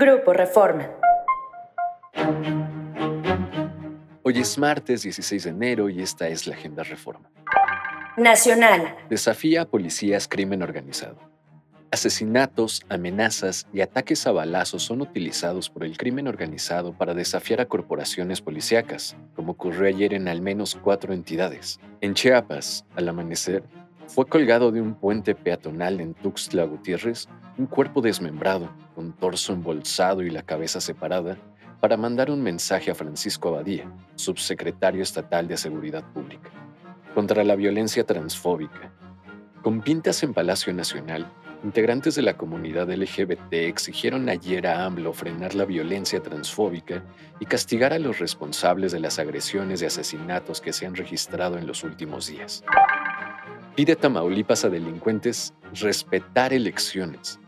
Grupo Reforma. Hoy es martes 16 de enero y esta es la Agenda Reforma. Nacional. Desafía a policías crimen organizado. Asesinatos, amenazas y ataques a balazos son utilizados por el crimen organizado para desafiar a corporaciones policíacas, como ocurrió ayer en al menos cuatro entidades. En Chiapas, al amanecer, fue colgado de un puente peatonal en Tuxtla Gutiérrez un cuerpo desmembrado, con torso embolsado y la cabeza separada, para mandar un mensaje a Francisco Abadía, subsecretario estatal de Seguridad Pública, contra la violencia transfóbica. Con pintas en Palacio Nacional, integrantes de la comunidad LGBT exigieron ayer a AMLO frenar la violencia transfóbica y castigar a los responsables de las agresiones y asesinatos que se han registrado en los últimos días. Pide Tamaulipas a delincuentes respetar elecciones.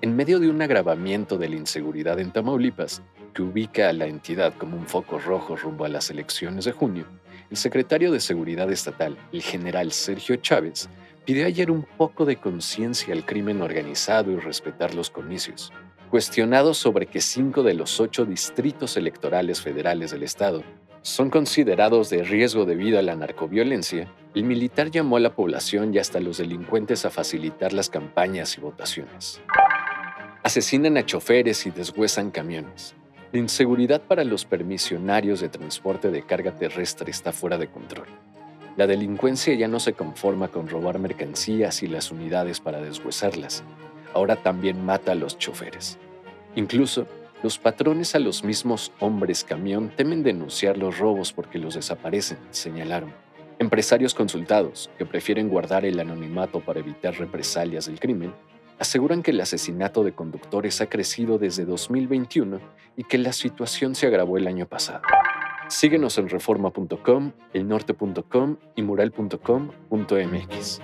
En medio de un agravamiento de la inseguridad en Tamaulipas, que ubica a la entidad como un foco rojo rumbo a las elecciones de junio, el secretario de Seguridad Estatal, el general Sergio Chávez, pidió ayer un poco de conciencia al crimen organizado y respetar los comicios. Cuestionado sobre que cinco de los ocho distritos electorales federales del Estado son considerados de riesgo debido a la narcoviolencia, el militar llamó a la población y hasta a los delincuentes a facilitar las campañas y votaciones. Asesinan a choferes y deshuesan camiones. La inseguridad para los permisionarios de transporte de carga terrestre está fuera de control. La delincuencia ya no se conforma con robar mercancías y las unidades para deshuesarlas. Ahora también mata a los choferes. Incluso, los patrones a los mismos hombres camión temen denunciar los robos porque los desaparecen, señalaron. Empresarios consultados, que prefieren guardar el anonimato para evitar represalias del crimen, aseguran que el asesinato de conductores ha crecido desde 2021 y que la situación se agravó el año pasado. Síguenos en reforma.com, elnorte.com y mural.com.mx.